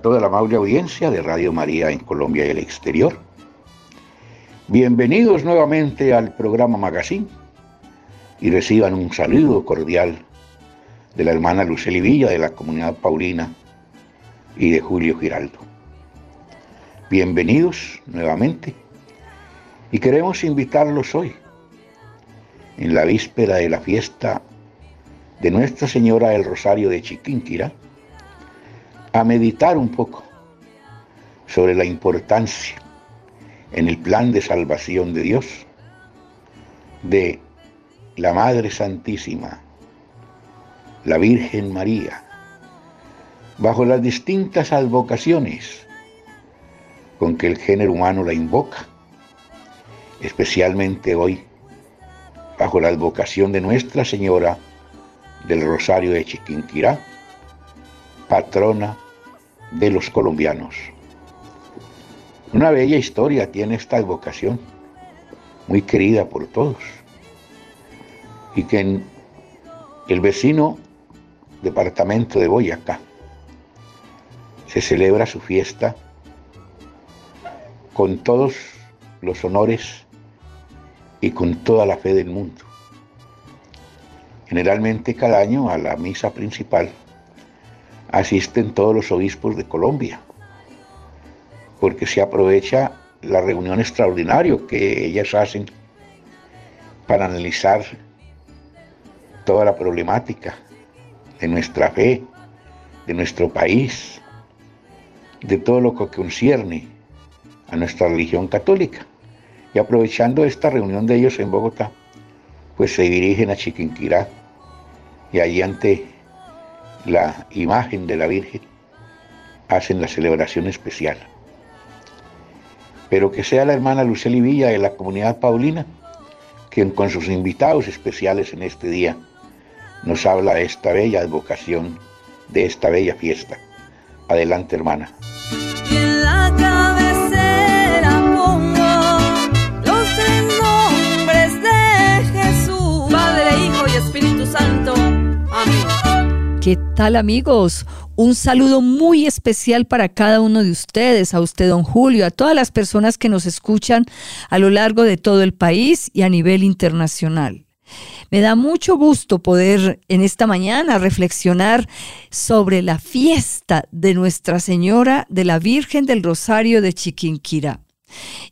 toda la amable audiencia de Radio María en Colombia y el exterior. Bienvenidos nuevamente al programa Magazine y reciban un saludo cordial de la hermana Luceli Villa de la comunidad Paulina y de Julio Giraldo. Bienvenidos nuevamente y queremos invitarlos hoy, en la víspera de la fiesta de Nuestra Señora del Rosario de Chiquinquirá, a meditar un poco sobre la importancia en el plan de salvación de Dios de la Madre Santísima, la Virgen María, bajo las distintas advocaciones con que el género humano la invoca, especialmente hoy, bajo la advocación de Nuestra Señora del Rosario de Chiquinquirá, patrona de los colombianos. Una bella historia tiene esta advocación, muy querida por todos, y que en el vecino departamento de Boyacá se celebra su fiesta con todos los honores y con toda la fe del mundo. Generalmente cada año a la misa principal asisten todos los obispos de Colombia, porque se aprovecha la reunión extraordinaria que ellas hacen para analizar toda la problemática de nuestra fe, de nuestro país, de todo lo que concierne a nuestra religión católica. Y aprovechando esta reunión de ellos en Bogotá, pues se dirigen a Chiquinquirá y allí ante la imagen de la Virgen, hacen la celebración especial. Pero que sea la hermana Luceli Villa de la comunidad paulina, quien con sus invitados especiales en este día nos habla de esta bella advocación, de esta bella fiesta. Adelante, hermana. ¿Qué tal amigos? Un saludo muy especial para cada uno de ustedes, a usted don Julio, a todas las personas que nos escuchan a lo largo de todo el país y a nivel internacional. Me da mucho gusto poder en esta mañana reflexionar sobre la fiesta de Nuestra Señora de la Virgen del Rosario de Chiquinquirá.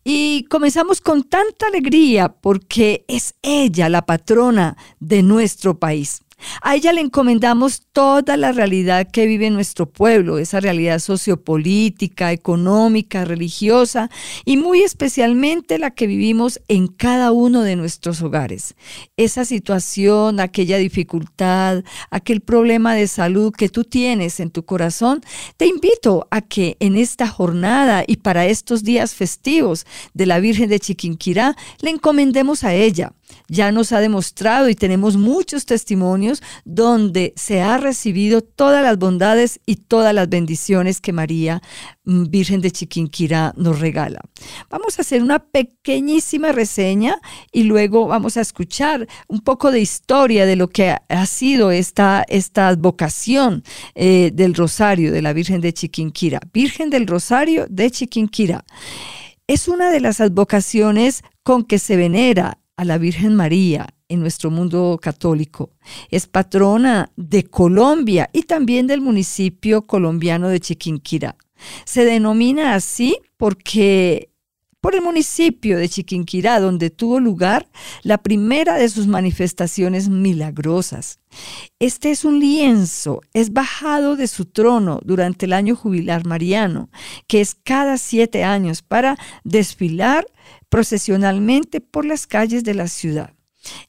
Y comenzamos con tanta alegría porque es ella la patrona de nuestro país. A ella le encomendamos toda la realidad que vive nuestro pueblo, esa realidad sociopolítica, económica, religiosa y muy especialmente la que vivimos en cada uno de nuestros hogares. Esa situación, aquella dificultad, aquel problema de salud que tú tienes en tu corazón, te invito a que en esta jornada y para estos días festivos de la Virgen de Chiquinquirá le encomendemos a ella ya nos ha demostrado y tenemos muchos testimonios donde se ha recibido todas las bondades y todas las bendiciones que María, mm, Virgen de Chiquinquirá, nos regala. Vamos a hacer una pequeñísima reseña y luego vamos a escuchar un poco de historia de lo que ha sido esta, esta eh, del Rosario de la Virgen de Chiquinquirá. Virgen del Rosario de Chiquinquirá. Es una de las advocaciones con que se venera a la Virgen María en nuestro mundo católico. Es patrona de Colombia y también del municipio colombiano de Chiquinquirá. Se denomina así porque por el municipio de Chiquinquirá, donde tuvo lugar la primera de sus manifestaciones milagrosas. Este es un lienzo, es bajado de su trono durante el año jubilar mariano, que es cada siete años, para desfilar procesionalmente por las calles de la ciudad.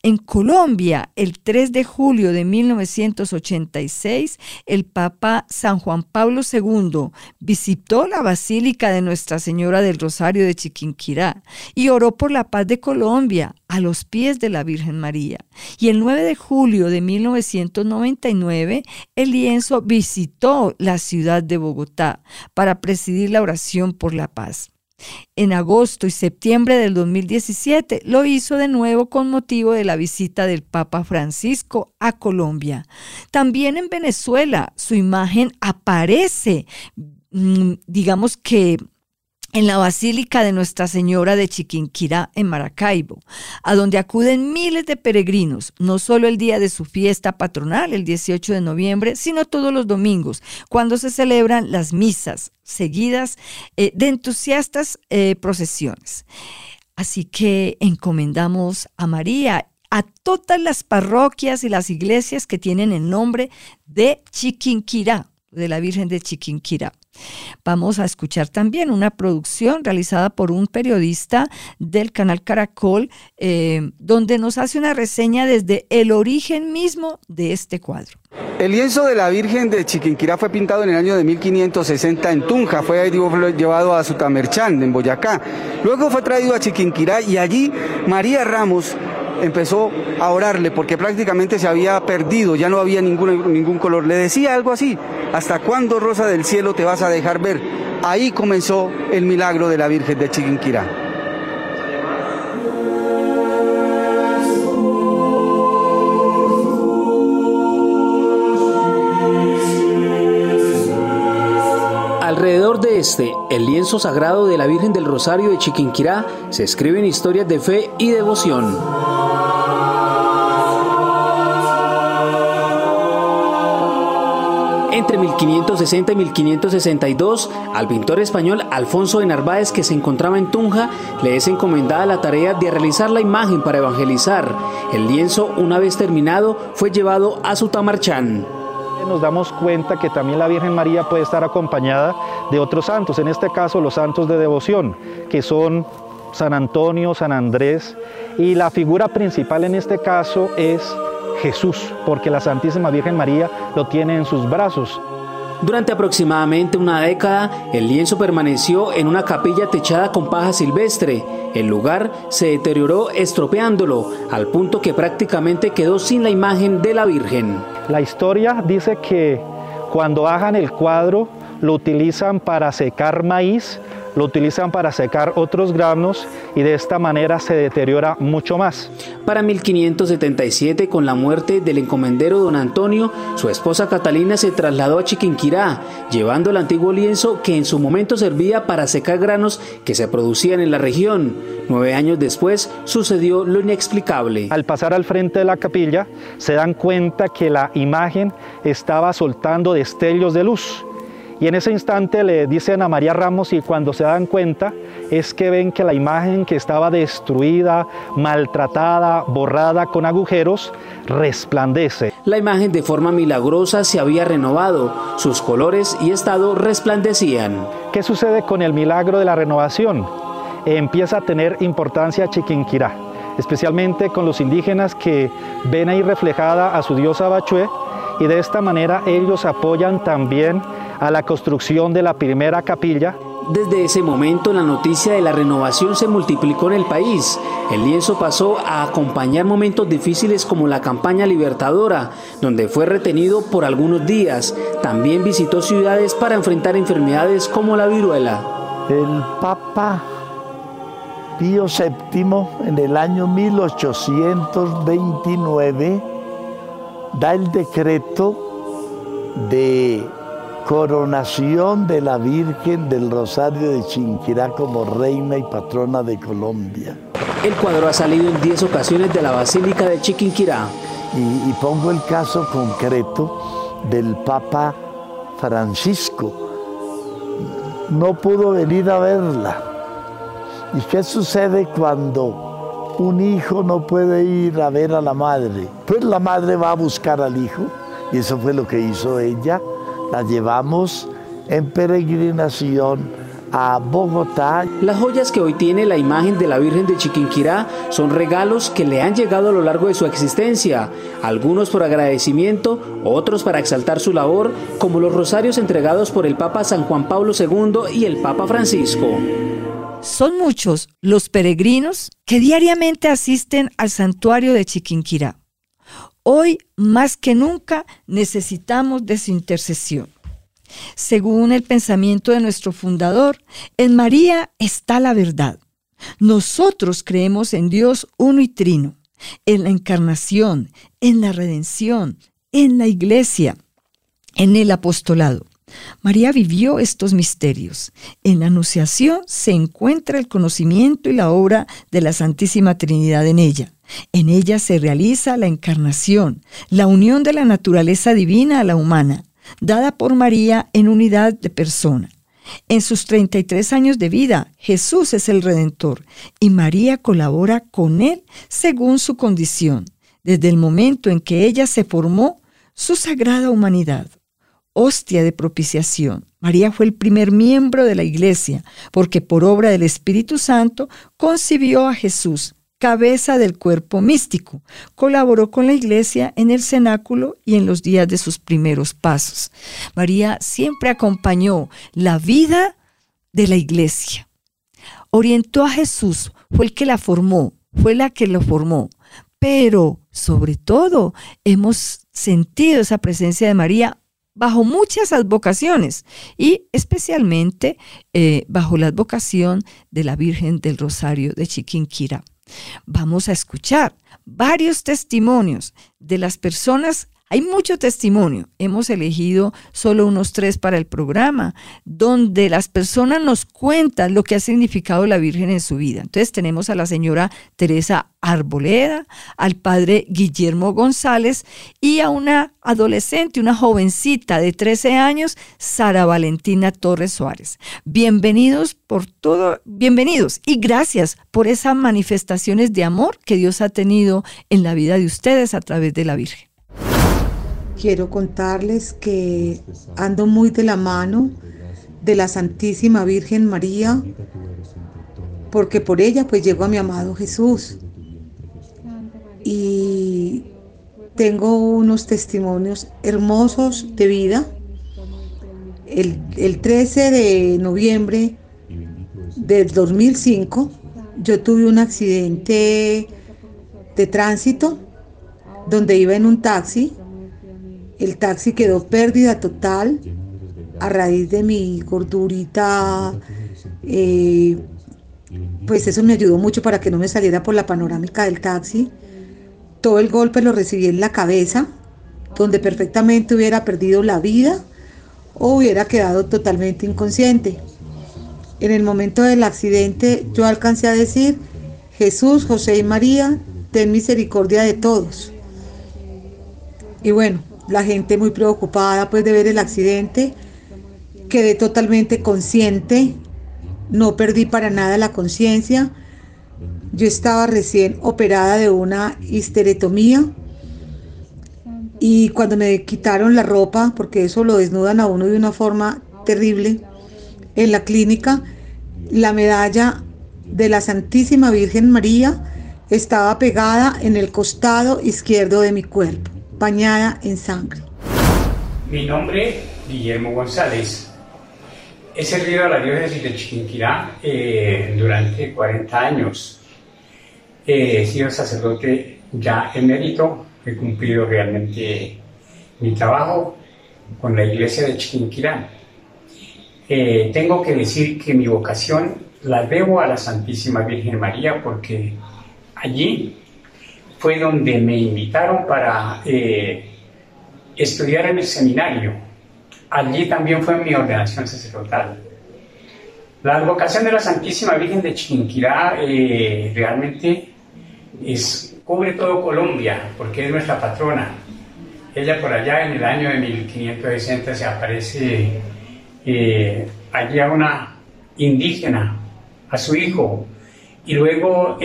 En Colombia, el 3 de julio de 1986, el Papa San Juan Pablo II visitó la Basílica de Nuestra Señora del Rosario de Chiquinquirá y oró por la paz de Colombia a los pies de la Virgen María. Y el 9 de julio de 1999, el lienzo visitó la ciudad de Bogotá para presidir la oración por la paz. En agosto y septiembre del 2017 lo hizo de nuevo con motivo de la visita del Papa Francisco a Colombia. También en Venezuela su imagen aparece, mm, digamos que en la Basílica de Nuestra Señora de Chiquinquirá en Maracaibo, a donde acuden miles de peregrinos, no solo el día de su fiesta patronal, el 18 de noviembre, sino todos los domingos, cuando se celebran las misas seguidas eh, de entusiastas eh, procesiones. Así que encomendamos a María a todas las parroquias y las iglesias que tienen el nombre de Chiquinquirá, de la Virgen de Chiquinquirá. Vamos a escuchar también una producción realizada por un periodista del canal Caracol, eh, donde nos hace una reseña desde el origen mismo de este cuadro. El lienzo de la Virgen de Chiquinquirá fue pintado en el año de 1560 en Tunja, fue llevado a Sutamerchán, en Boyacá. Luego fue traído a Chiquinquirá y allí María Ramos empezó a orarle porque prácticamente se había perdido, ya no había ningún, ningún color. Le decía algo así, ¿hasta cuándo Rosa del Cielo te vas a dejar ver? Ahí comenzó el milagro de la Virgen de Chiquinquirá. Alrededor de este, el lienzo sagrado de la Virgen del Rosario de Chiquinquirá, se escriben historias de fe y devoción. Entre 1560 y 1562, al pintor español Alfonso de Narváez, que se encontraba en Tunja, le es encomendada la tarea de realizar la imagen para evangelizar. El lienzo, una vez terminado, fue llevado a Sutamarchán nos damos cuenta que también la Virgen María puede estar acompañada de otros santos, en este caso los santos de devoción, que son San Antonio, San Andrés, y la figura principal en este caso es Jesús, porque la Santísima Virgen María lo tiene en sus brazos. Durante aproximadamente una década, el lienzo permaneció en una capilla techada con paja silvestre. El lugar se deterioró estropeándolo, al punto que prácticamente quedó sin la imagen de la Virgen. La historia dice que cuando hagan el cuadro, lo utilizan para secar maíz lo utilizan para secar otros granos y de esta manera se deteriora mucho más. Para 1577, con la muerte del encomendero don Antonio, su esposa Catalina se trasladó a Chiquinquirá, llevando el antiguo lienzo que en su momento servía para secar granos que se producían en la región. Nueve años después sucedió lo inexplicable. Al pasar al frente de la capilla, se dan cuenta que la imagen estaba soltando destellos de luz y en ese instante le dicen a María Ramos y cuando se dan cuenta es que ven que la imagen que estaba destruida, maltratada, borrada con agujeros, resplandece. La imagen de forma milagrosa se había renovado, sus colores y estado resplandecían. ¿Qué sucede con el milagro de la renovación? Empieza a tener importancia Chiquinquirá, especialmente con los indígenas que ven ahí reflejada a su diosa Bachué y de esta manera ellos apoyan también a la construcción de la primera capilla. Desde ese momento la noticia de la renovación se multiplicó en el país. El lienzo pasó a acompañar momentos difíciles como la campaña libertadora, donde fue retenido por algunos días. También visitó ciudades para enfrentar enfermedades como la viruela. El Papa Pío VII en el año 1829 da el decreto de coronación de la Virgen del Rosario de Chinquirá como reina y patrona de Colombia. El cuadro ha salido en 10 ocasiones de la Basílica de Chiquinquirá. Y, y pongo el caso concreto del Papa Francisco. No pudo venir a verla. ¿Y qué sucede cuando un hijo no puede ir a ver a la madre? Pues la madre va a buscar al hijo y eso fue lo que hizo ella la llevamos en peregrinación a Bogotá. Las joyas que hoy tiene la imagen de la Virgen de Chiquinquirá son regalos que le han llegado a lo largo de su existencia, algunos por agradecimiento, otros para exaltar su labor, como los rosarios entregados por el Papa San Juan Pablo II y el Papa Francisco. Son muchos los peregrinos que diariamente asisten al santuario de Chiquinquirá. Hoy más que nunca necesitamos de su intercesión. Según el pensamiento de nuestro fundador, en María está la verdad. Nosotros creemos en Dios uno y trino, en la encarnación, en la redención, en la iglesia, en el apostolado. María vivió estos misterios. En la Anunciación se encuentra el conocimiento y la obra de la Santísima Trinidad en ella. En ella se realiza la encarnación, la unión de la naturaleza divina a la humana, dada por María en unidad de persona. En sus 33 años de vida, Jesús es el Redentor y María colabora con él según su condición, desde el momento en que ella se formó su sagrada humanidad. Hostia de propiciación. María fue el primer miembro de la iglesia, porque por obra del Espíritu Santo concibió a Jesús cabeza del cuerpo místico. Colaboró con la iglesia en el cenáculo y en los días de sus primeros pasos. María siempre acompañó la vida de la iglesia. Orientó a Jesús, fue el que la formó, fue la que lo formó. Pero sobre todo hemos sentido esa presencia de María bajo muchas advocaciones y especialmente eh, bajo la advocación de la Virgen del Rosario de Chiquinquirá. Vamos a escuchar varios testimonios de las personas hay mucho testimonio. Hemos elegido solo unos tres para el programa, donde las personas nos cuentan lo que ha significado la Virgen en su vida. Entonces tenemos a la señora Teresa Arboleda, al padre Guillermo González y a una adolescente, una jovencita de 13 años, Sara Valentina Torres Suárez. Bienvenidos por todo, bienvenidos y gracias por esas manifestaciones de amor que Dios ha tenido en la vida de ustedes a través de la Virgen quiero contarles que ando muy de la mano de la Santísima Virgen María, porque por ella pues llego a mi amado Jesús. Y tengo unos testimonios hermosos de vida. El, el 13 de noviembre del 2005 yo tuve un accidente de tránsito donde iba en un taxi el taxi quedó pérdida total a raíz de mi gordurita. Eh, pues eso me ayudó mucho para que no me saliera por la panorámica del taxi. Todo el golpe lo recibí en la cabeza, donde perfectamente hubiera perdido la vida o hubiera quedado totalmente inconsciente. En el momento del accidente yo alcancé a decir, Jesús, José y María, ten misericordia de todos. Y bueno, la gente muy preocupada pues de ver el accidente. Quedé totalmente consciente, no perdí para nada la conciencia. Yo estaba recién operada de una histeretomía y cuando me quitaron la ropa, porque eso lo desnudan a uno de una forma terrible, en la clínica, la medalla de la Santísima Virgen María estaba pegada en el costado izquierdo de mi cuerpo bañada en sangre. Mi nombre, Guillermo González. He servido a la diócesis de Chiquinquirá eh, durante 40 años. he sido sacerdote ya emérito, he cumplido realmente mi trabajo con la iglesia de Chiquinquirá. Eh, tengo que decir que mi vocación la debo a la Santísima Virgen María porque allí fue donde me invitaron para eh, estudiar en el seminario. Allí también fue mi ordenación sacerdotal. La advocación de la Santísima Virgen de Chiquinquirá eh, realmente es, cubre todo Colombia, porque es nuestra patrona. Ella por allá en el año de 1560 se aparece eh, allí a una indígena, a su hijo, y luego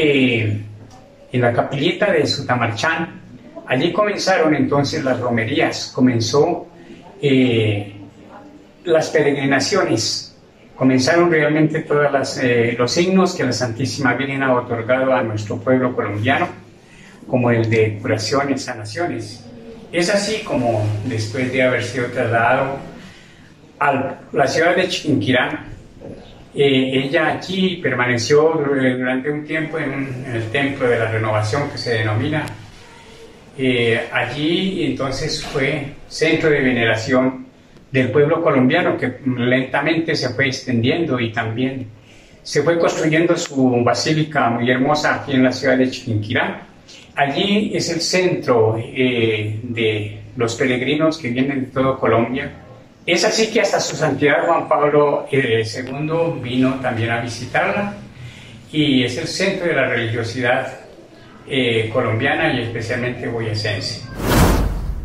en la capillita de Sutamarchán. Allí comenzaron entonces las romerías, comenzó eh, las peregrinaciones, comenzaron realmente todos eh, los signos que la Santísima Virgen ha otorgado a nuestro pueblo colombiano, como el de curaciones, sanaciones. Es así como después de haber sido trasladado a la ciudad de Chiquinquirá, eh, ella aquí permaneció durante un tiempo en, el templo de la renovación que se denomina. Eh, allí entonces fue centro de veneración del pueblo colombiano que lentamente se fue extendiendo y también se fue construyendo su basílica muy hermosa aquí en la ciudad de Chiquinquirá. Allí es el centro eh, de los peregrinos que vienen de todo Colombia. Es así que hasta su santidad Juan Pablo II eh, vino también a visitarla y es el centro de la religiosidad eh, colombiana y especialmente boyacense.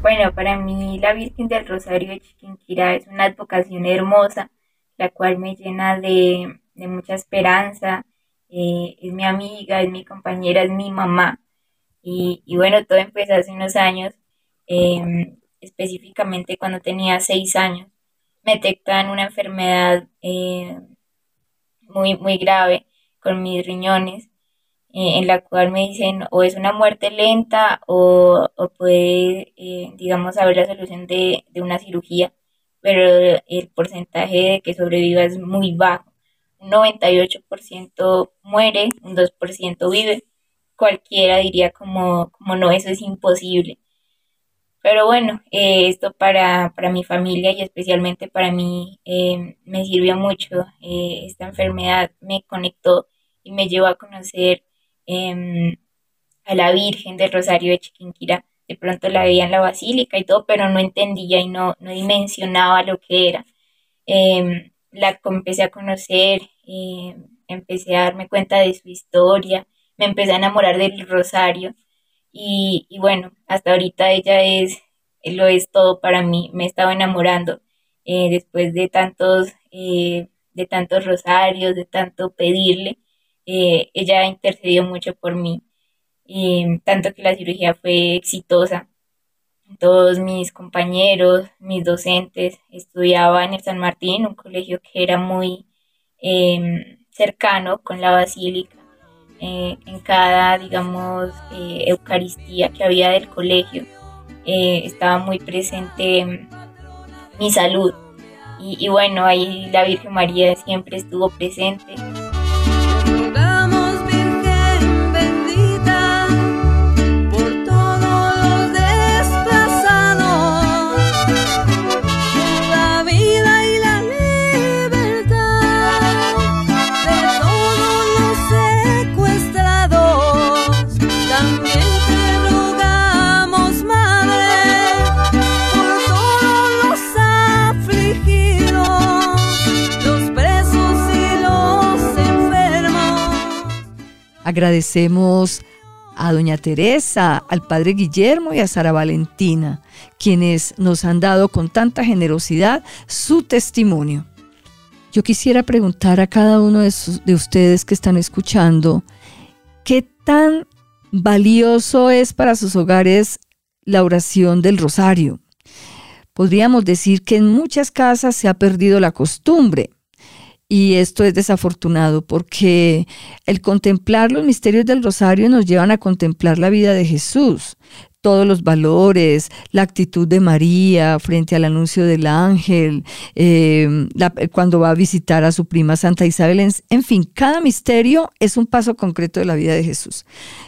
Bueno, para mí la Virgen del Rosario de Chiquinquirá es una advocación hermosa, la cual me llena de, mucha esperanza. Eh, es mi amiga, es mi compañera, es mi mamá. Y, bueno, todo empezó hace unos años, em, específicamente cuando tenía seis años. Me detectan una enfermedad eh, muy, muy grave con mis riñones eh, en la cual me dicen o es una muerte lenta o, puede, eh, digamos, haber la solución de, una cirugía, pero el porcentaje de que sobreviva es muy bajo. Un 98% muere, un 2% vive. Cualquiera diría como, como no, eso es imposible. Pero bueno, eh, esto para, para, mi familia y especialmente para mí me sirvió mucho. esta enfermedad me conectó y me llevó a conocer Em, a la Virgen del Rosario de Chiquinquirá. De pronto la veía en la basílica y todo, pero no entendía y no, no dimensionaba lo que era. Em, la empecé a conocer, em, empecé a darme cuenta de su historia, me empecé a enamorar del Rosario y, bueno, hasta ahorita ella es, lo es todo para mí, me he estado enamorando eh, después de tantos, eh, de tantos rosarios, de tanto pedirle eh, ella intercedió mucho por mí, tanto que la cirugía fue exitosa. Todos mis compañeros, mis docentes, estudiaban en San Martín, un colegio que era muy cercano con la basílica. Eh, en cada, digamos, eh, Eucaristía que había del colegio, estaba muy presente mi salud. y bueno, ahí la Virgen María siempre estuvo presente. Agradecemos a doña Teresa, al padre Guillermo y a Sara Valentina, quienes nos han dado con tanta generosidad su testimonio. Yo quisiera preguntar a cada uno de, de ustedes que están escuchando, ¿qué tan valioso es para sus hogares la oración del rosario? Podríamos decir que en muchas casas se ha perdido la costumbre. Y esto es desafortunado porque el contemplar los misterios del rosario nos llevan a contemplar la vida de Jesús, todos los valores, la actitud de María frente al anuncio del ángel, em, cuando va a visitar a su prima Santa Isabel, en, en fin, cada misterio es un paso concreto de la vida de Jesús.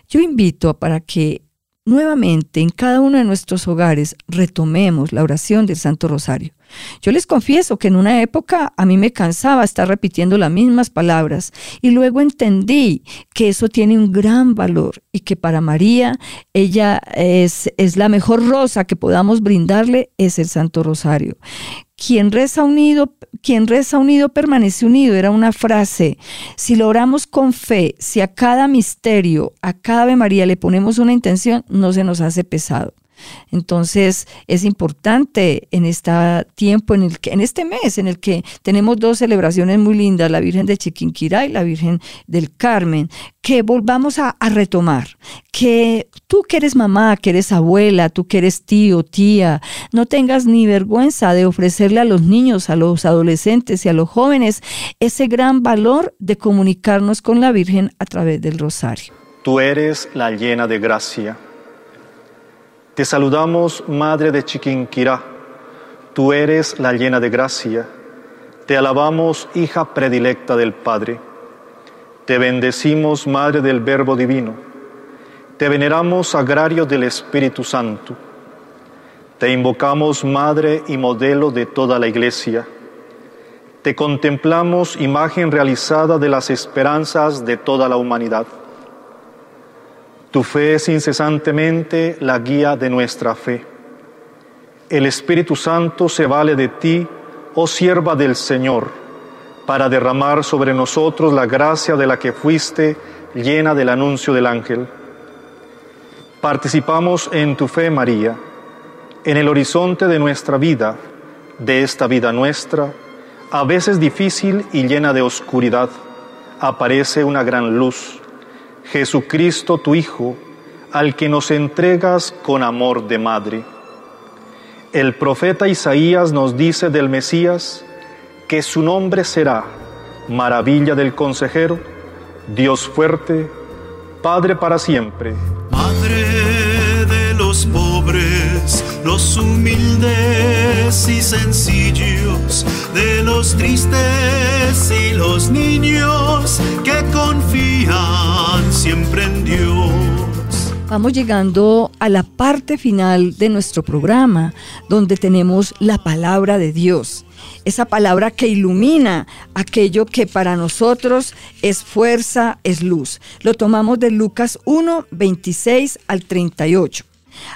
Yo invito para que nuevamente en cada uno de nuestros hogares retomemos la oración del Santo Rosario. Yo les confieso que en una época a mí me cansaba estar repitiendo las mismas palabras y luego entendí que eso tiene un gran valor y que para María ella es, es la mejor rosa que podamos brindarle es el Santo Rosario. Quien reza unido, quien reza unido permanece unido, era una frase. Si lo oramos con fe, si a cada misterio, a cada Ave María le ponemos una intención, no se nos hace pesado. Entonces es importante en este tiempo, en, el que, en este mes en el que tenemos dos celebraciones muy lindas, la Virgen de Chiquinquirá y la Virgen del Carmen, que volvamos a, retomar, que tú que eres mamá, que eres abuela, tú que eres tío, tía, no tengas ni vergüenza de ofrecerle a los niños, a los adolescentes y a los jóvenes ese gran valor de comunicarnos con la Virgen a través del rosario. Tú eres la llena de gracia te saludamos, Madre de Chiquinquirá. Tú eres la llena de gracia. Te alabamos, hija predilecta del Padre. Te bendecimos, Madre del Verbo Divino. Te veneramos, sagrario del Espíritu Santo. Te invocamos, Madre y modelo de toda la Iglesia. Te contemplamos, imagen realizada de las esperanzas de toda la humanidad. Tu fe es incesantemente la guía de nuestra fe. El Espíritu Santo se vale de ti, oh sierva del Señor, para derramar sobre nosotros la gracia de la que fuiste llena del anuncio del ángel. Participamos en tu fe, María, en el horizonte de nuestra vida, de esta vida nuestra, a veces difícil y llena de oscuridad, aparece una gran luz, Jesucristo tu Hijo, al que nos entregas con amor de madre. El profeta Isaías nos dice del Mesías que su nombre será maravilla del consejero, Dios fuerte, Padre para siempre. Los humildes y sencillos, de los tristes y los niños que confían siempre en Dios. Vamos llegando a la parte final de nuestro programa, donde tenemos la palabra de Dios esa palabra que ilumina aquello que para nosotros es fuerza, es luz. Lo tomamos de Lucas 1, 26 al 38.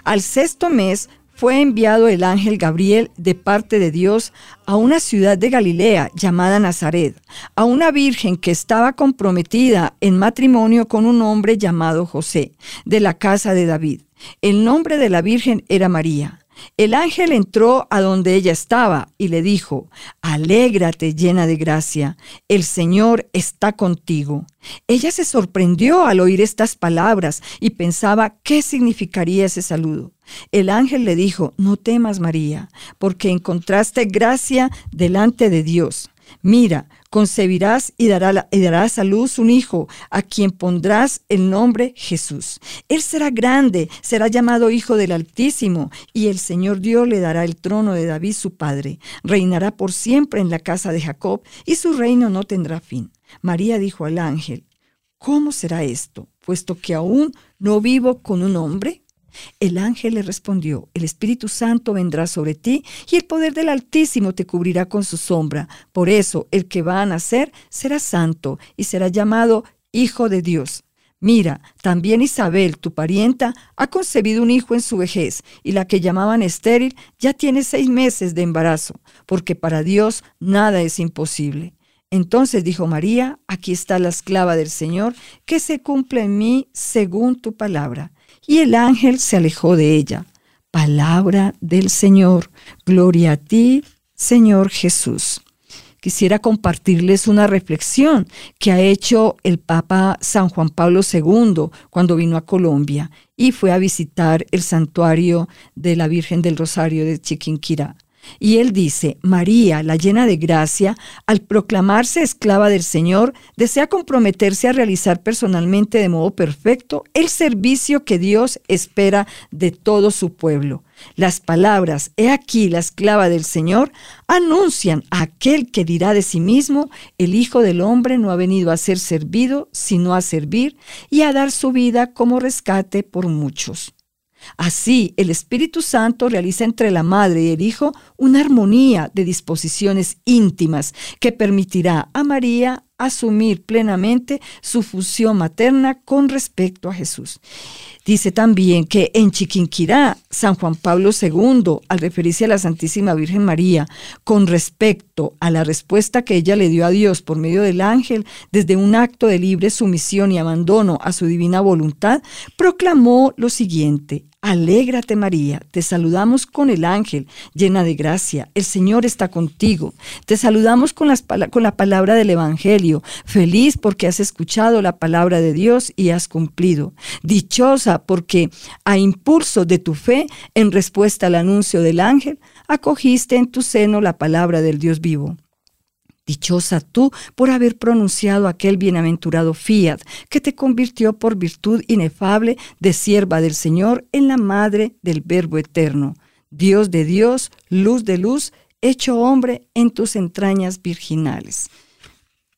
Al sexto mes fue enviado el ángel Gabriel de parte de Dios a una ciudad de Galilea llamada Nazaret, a una virgen que estaba comprometida en matrimonio con un hombre llamado José, de la casa de David. El nombre de la virgen era María. El ángel entró a donde ella estaba y le dijo, Alégrate llena de gracia, el Señor está contigo. Ella se sorprendió al oír estas palabras y pensaba qué significaría ese saludo. El ángel le dijo, No temas María, porque encontraste gracia delante de Dios. Mira, concebirás y, darás a luz un hijo, a quien pondrás el nombre Jesús. Él será grande, será llamado Hijo del Altísimo, y el Señor Dios le dará el trono de David su padre. Reinará por siempre en la casa de Jacob, y su reino no tendrá fin. María dijo al ángel, ¿cómo será esto, puesto que aún no vivo con un hombre? El ángel le respondió, el Espíritu Santo vendrá sobre ti y el poder del Altísimo te cubrirá con su sombra. Por eso el que va a nacer será santo y será llamado Hijo de Dios. Mira, también Isabel, tu parienta, ha concebido un hijo en su vejez, y la que llamaban estéril ya tiene seis meses de embarazo, porque para Dios nada es imposible. Entonces dijo María, aquí está la esclava del Señor, que se cumple en mí según tu palabra y el ángel se alejó de ella. Palabra del Señor, gloria a ti, Señor Jesús. Quisiera compartirles una reflexión que ha hecho el Papa San Juan Pablo II cuando vino a Colombia y fue a visitar el santuario de la Virgen del Rosario de Chiquinquirá. Y él dice, María, la llena de gracia, al proclamarse esclava del Señor, desea comprometerse a realizar personalmente de modo perfecto el servicio que Dios espera de todo su pueblo. Las palabras, he aquí la esclava del Señor, anuncian a aquel que dirá de sí mismo, el Hijo del Hombre no ha venido a ser servido, sino a servir y a dar su vida como rescate por muchos. Así, el Espíritu Santo realiza entre la Madre y el Hijo una armonía de disposiciones íntimas que permitirá a María asumir plenamente su fusión materna con respecto a Jesús. Dice también que en Chiquinquirá, San Juan Pablo II, al referirse a la Santísima Virgen María, con respecto a la respuesta que ella le dio a Dios por medio del ángel, desde un acto de libre sumisión y abandono a su divina voluntad, proclamó lo siguiente, Alégrate María, te saludamos con el ángel, llena de gracia, el Señor está contigo. Te saludamos con, la palabra del Evangelio, feliz porque has escuchado la palabra de Dios y has cumplido. Dichosa porque a impulso de tu fe, en respuesta al anuncio del ángel, acogiste en tu seno la palabra del Dios vivo. Dichosa tú por haber pronunciado aquel bienaventurado fiat que te convirtió por virtud inefable de sierva del Señor en la madre del Verbo eterno, Dios de Dios, luz de luz, hecho hombre en tus entrañas virginales.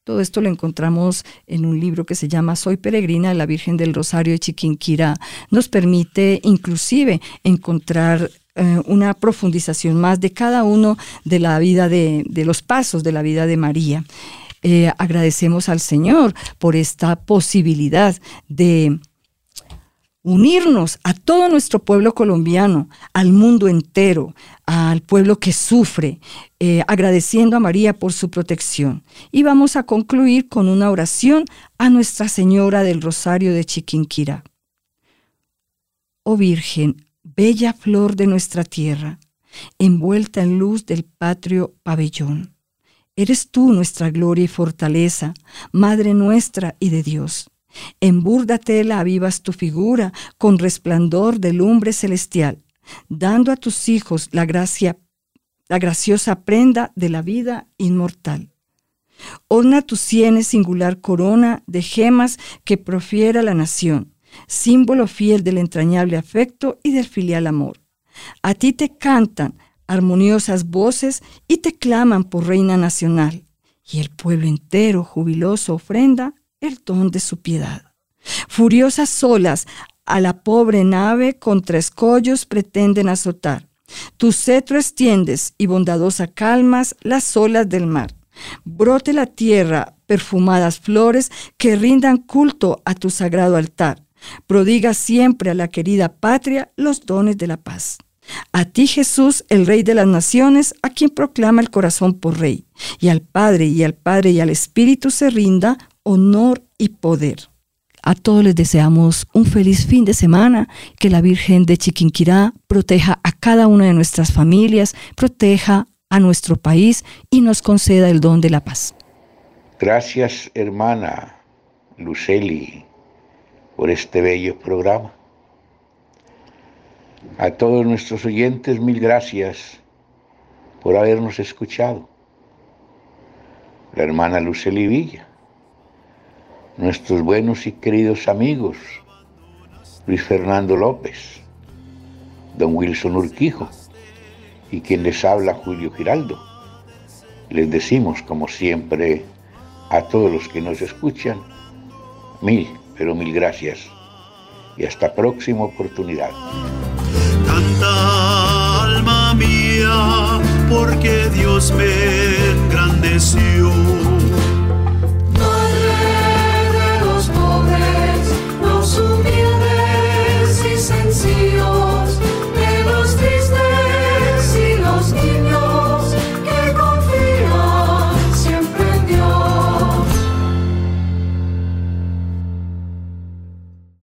Todo esto lo encontramos en un libro que se llama Soy peregrina de la Virgen del Rosario de Chiquinquirá. Nos permite inclusive encontrar eh, una profundización más de cada uno de la vida de, los pasos de la vida de María. Eh, agradecemos al Señor por esta posibilidad de unirnos a todo nuestro pueblo colombiano, al mundo entero, al pueblo que sufre, eh, agradeciendo a María por su protección. Y vamos a concluir con una oración a Nuestra Señora del Rosario de Chiquinquirá. Oh Virgen, bella flor de nuestra tierra, envuelta en luz del patrio pabellón. Eres tú nuestra gloria y fortaleza, Madre nuestra y de Dios. En burda tela avivas tu figura con resplandor de lumbre celestial, dando a tus hijos la gracia, la graciosa prenda de la vida inmortal. Orna tus sienes singular corona de gemas que profiera la nación, símbolo fiel del entrañable afecto y del filial amor. A ti te cantan armoniosas voces y te claman por reina nacional, y el pueblo entero jubiloso ofrenda el don de su piedad. Furiosas olas a la pobre nave contra escollos pretenden azotar. Tu cetro extiendes y bondadosa calmas las olas del mar. Brote la tierra perfumadas flores que rindan culto a tu sagrado altar. Prodiga siempre a la querida patria los dones de la paz. A ti Jesús, el Rey de las Naciones, a quien proclama el corazón por Rey, y al Padre y al Padre y al Espíritu se rinda honor y poder. A todos les deseamos un feliz fin de semana, que la Virgen de Chiquinquirá proteja a cada una de nuestras familias, proteja a nuestro país y nos conceda el don de la paz. Gracias, hermana Luceli, por este bello programa. A todos nuestros oyentes, mil gracias por habernos escuchado. La hermana Luceli Villa nuestros buenos y queridos amigos, Luis Fernando López, don Wilson Urquijo y quien les habla Julio Giraldo. Les decimos, como siempre, a todos los que nos escuchan, mil, pero mil gracias y hasta próxima oportunidad. Canta alma mía, porque Dios me engrandeció.